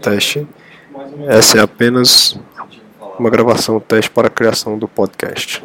Teste. Essa é apenas uma gravação teste para a criação do podcast.